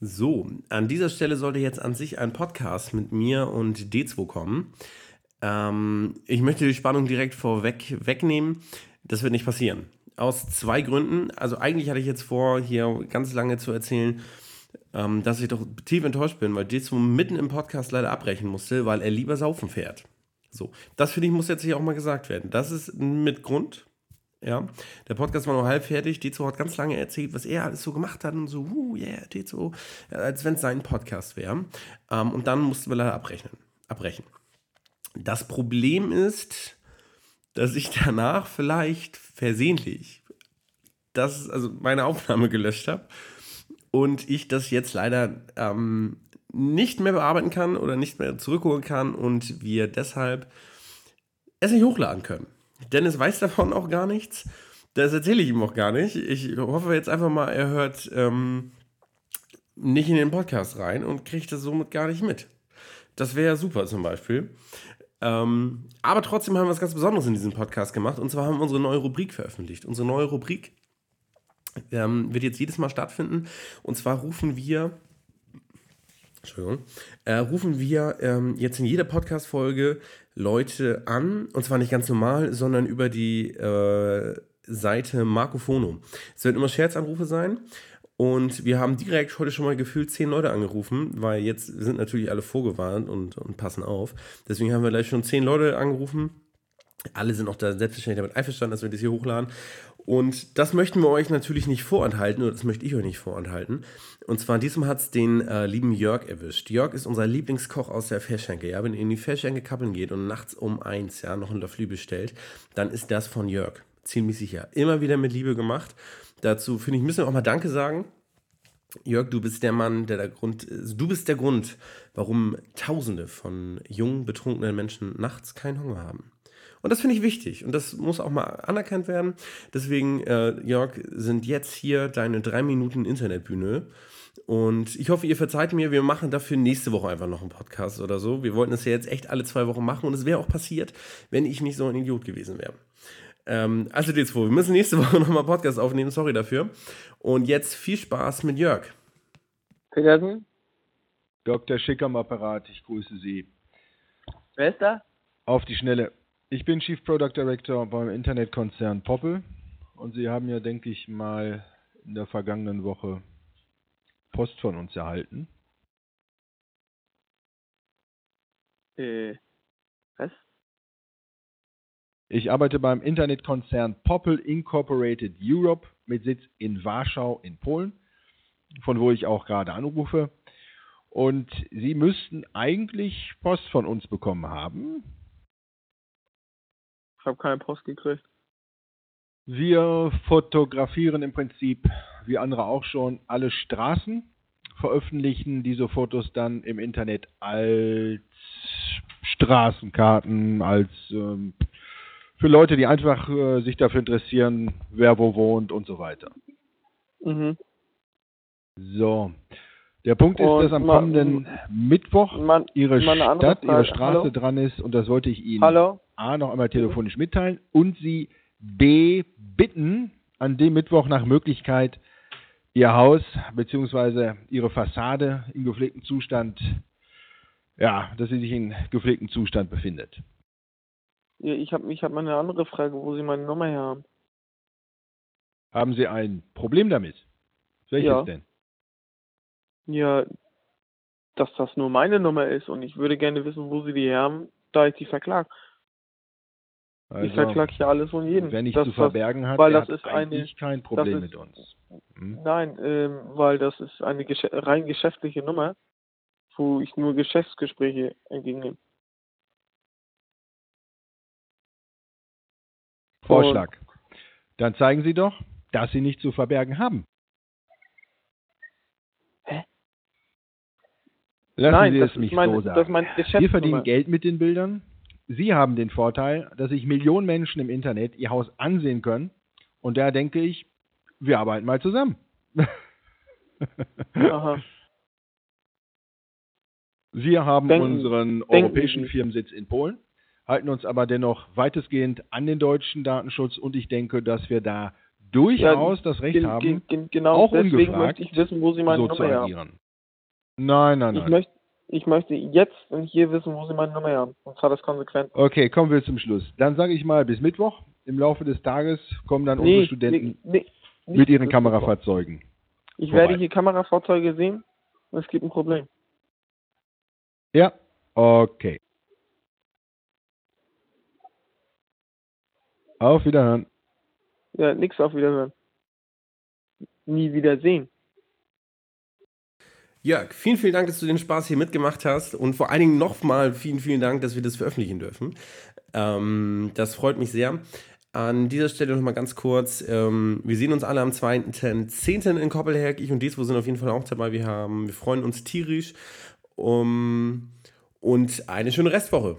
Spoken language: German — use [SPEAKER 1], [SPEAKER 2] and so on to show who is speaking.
[SPEAKER 1] So, an dieser Stelle sollte jetzt an sich ein Podcast mit mir und D2 kommen. Ähm, ich möchte die Spannung direkt vorweg wegnehmen. Das wird nicht passieren. Aus zwei Gründen. Also eigentlich hatte ich jetzt vor, hier ganz lange zu erzählen, ähm, dass ich doch tief enttäuscht bin, weil D2 mitten im Podcast leider abbrechen musste, weil er lieber saufen fährt. So, das finde ich muss jetzt hier auch mal gesagt werden. Das ist mit Grund. Ja, der Podcast war nur halb fertig. D2 hat ganz lange erzählt, was er alles so gemacht hat und so, uh, yeah, D2, als wenn es sein Podcast wäre. Ähm, und dann mussten wir leider abbrechen. abbrechen. Das Problem ist, dass ich danach vielleicht versehentlich das, also meine Aufnahme gelöscht habe und ich das jetzt leider ähm, nicht mehr bearbeiten kann oder nicht mehr zurückholen kann und wir deshalb es nicht hochladen können. Dennis weiß davon auch gar nichts. Das erzähle ich ihm auch gar nicht. Ich hoffe jetzt einfach mal, er hört ähm, nicht in den Podcast rein und kriegt das somit gar nicht mit. Das wäre super zum Beispiel. Ähm, aber trotzdem haben wir was ganz Besonderes in diesem Podcast gemacht. Und zwar haben wir unsere neue Rubrik veröffentlicht. Unsere neue Rubrik ähm, wird jetzt jedes Mal stattfinden. Und zwar rufen wir, Entschuldigung, äh, rufen wir ähm, jetzt in jeder Podcast-Folge Leute an. Und zwar nicht ganz normal, sondern über die äh, Seite Marco Fono. Es werden immer Scherzanrufe sein. Und wir haben direkt heute schon mal gefühlt zehn Leute angerufen, weil jetzt sind natürlich alle vorgewarnt und, und passen auf. Deswegen haben wir gleich schon zehn Leute angerufen. Alle sind auch da selbstverständlich damit einverstanden, dass wir das hier hochladen. Und das möchten wir euch natürlich nicht vorenthalten, oder das möchte ich euch nicht vorenthalten. Und zwar diesmal hat es den äh, lieben Jörg erwischt. Jörg ist unser Lieblingskoch aus der Ferschenke. Ja? Wenn ihr in die Ferschenke kappeln geht und nachts um eins ja, noch ein Laflü bestellt, dann ist das von Jörg. Ziemlich sicher. Immer wieder mit Liebe gemacht. Dazu finde ich, müssen wir auch mal Danke sagen. Jörg, du bist der Mann, der der Grund, du bist der Grund, warum Tausende von jungen, betrunkenen Menschen nachts keinen Hunger haben. Und das finde ich wichtig und das muss auch mal anerkannt werden. Deswegen, äh, Jörg, sind jetzt hier deine drei Minuten Internetbühne. Und ich hoffe, ihr verzeiht mir, wir machen dafür nächste Woche einfach noch einen Podcast oder so. Wir wollten es ja jetzt echt alle zwei Wochen machen und es wäre auch passiert, wenn ich nicht so ein Idiot gewesen wäre. Ähm, also jetzt vor, wir müssen nächste Woche nochmal Podcast aufnehmen, sorry dafür. Und jetzt viel Spaß mit Jörg.
[SPEAKER 2] Petersen?
[SPEAKER 3] Dr. Schick am Apparat, ich grüße Sie.
[SPEAKER 2] Wer ist da?
[SPEAKER 3] Auf die Schnelle. Ich bin Chief Product Director beim Internetkonzern Poppel und Sie haben ja, denke ich mal, in der vergangenen Woche Post von uns erhalten.
[SPEAKER 2] Äh, was?
[SPEAKER 3] Ich arbeite beim Internetkonzern Poppel Incorporated Europe mit Sitz in Warschau in Polen, von wo ich auch gerade anrufe. Und Sie müssten eigentlich Post von uns bekommen haben.
[SPEAKER 2] Ich habe keine Post gekriegt.
[SPEAKER 3] Wir fotografieren im Prinzip, wie andere auch schon, alle Straßen, veröffentlichen diese Fotos dann im Internet als Straßenkarten, als ähm, für Leute, die einfach äh, sich dafür interessieren, wer wo wohnt und so weiter.
[SPEAKER 2] Mhm.
[SPEAKER 3] So. Der Punkt ist,
[SPEAKER 2] Und
[SPEAKER 3] dass am
[SPEAKER 2] ma-
[SPEAKER 3] kommenden Mittwoch
[SPEAKER 2] Man,
[SPEAKER 3] Ihre
[SPEAKER 2] mal
[SPEAKER 3] Stadt, Ihre. Straße
[SPEAKER 2] Hallo?
[SPEAKER 3] dran ist und das wollte ich Ihnen
[SPEAKER 2] Hallo?
[SPEAKER 3] A noch einmal telefonisch mitteilen und Sie B bitten, an dem Mittwoch nach Möglichkeit Ihr Haus bzw. Ihre Fassade in gepflegtem Zustand, ja, dass sie sich in gepflegtem Zustand befindet.
[SPEAKER 2] Ja, ich habe ich hab mal eine andere Frage, wo Sie meine Nummer her haben.
[SPEAKER 3] Haben Sie ein Problem damit? Welches
[SPEAKER 2] Ja.
[SPEAKER 3] denn?
[SPEAKER 2] Ja, dass das nur meine Nummer ist und ich würde gerne wissen, wo Sie die haben, da ich die verklag. ich verklag hier alles und jeden.
[SPEAKER 3] Also, Wer nichts
[SPEAKER 2] Das-
[SPEAKER 3] zu
[SPEAKER 2] das-
[SPEAKER 3] verbergen hat,
[SPEAKER 2] weil das
[SPEAKER 3] hat
[SPEAKER 2] ist eine-
[SPEAKER 3] eigentlich kein Problem
[SPEAKER 2] ist-
[SPEAKER 3] mit uns. Hm?
[SPEAKER 2] Nein, ähm, weil das ist eine gesche rein geschäftliche Nummer, wo ich nur Geschäftsgespräche entgegennehme.
[SPEAKER 3] Vorschlag. Dann zeigen Sie doch, dass Sie nichts zu verbergen haben. Lassen
[SPEAKER 2] Nein,
[SPEAKER 3] Sie
[SPEAKER 2] das
[SPEAKER 3] es
[SPEAKER 2] ist
[SPEAKER 3] mich
[SPEAKER 2] meine-
[SPEAKER 3] so sagen. Wir verdienen Geld mit den Bildern. Sie haben den Vorteil, dass sich Millionen Menschen im Internet Ihr Haus ansehen können. Und da denke ich, wir arbeiten mal zusammen.
[SPEAKER 2] Aha.
[SPEAKER 3] Wir haben
[SPEAKER 2] Denken-
[SPEAKER 3] unseren
[SPEAKER 2] denken
[SPEAKER 3] europäischen
[SPEAKER 2] Sie.
[SPEAKER 3] Firmensitz in Polen, halten uns aber dennoch weitestgehend an den deutschen Datenschutz und ich denke, dass wir da durchaus das Recht
[SPEAKER 2] Gen-
[SPEAKER 3] haben,
[SPEAKER 2] gen- gen- genau
[SPEAKER 3] auch
[SPEAKER 2] deswegen
[SPEAKER 3] ungefragt
[SPEAKER 2] möchte ich wissen, wo Sie meine
[SPEAKER 3] so
[SPEAKER 2] Nummer
[SPEAKER 3] zu agieren. Nein, nein, nein.
[SPEAKER 2] Ich möchte, ich möchte jetzt und hier wissen, wo Sie meine Nummer haben. Und zwar das konsequent.
[SPEAKER 3] Okay, kommen wir zum Schluss. Dann sage ich mal bis Mittwoch. Im Laufe des Tages kommen dann
[SPEAKER 2] Nee,
[SPEAKER 3] unsere Studenten
[SPEAKER 2] nee, nee,
[SPEAKER 3] mit ihren Kamerafahrzeugen.
[SPEAKER 2] Ich
[SPEAKER 3] vorbei.
[SPEAKER 2] werde hier Kamerafahrzeuge sehen und es gibt ein Problem.
[SPEAKER 3] Ja, okay. Auf Wiederhören.
[SPEAKER 2] Ja, nix auf Wiederhören. Nie wieder sehen.
[SPEAKER 1] Jörg, vielen, vielen Dank, dass du den Spaß hier mitgemacht hast und vor allen Dingen nochmal vielen, vielen Dank, dass wir das veröffentlichen dürfen. Ähm, das freut mich sehr. An dieser Stelle nochmal ganz kurz, ähm, wir sehen uns alle am 2.10. in Koppelherk. Ich und Dieswo sind auf jeden Fall auch dabei. Wir, haben, wir freuen uns tierisch um, und eine schöne Restwoche.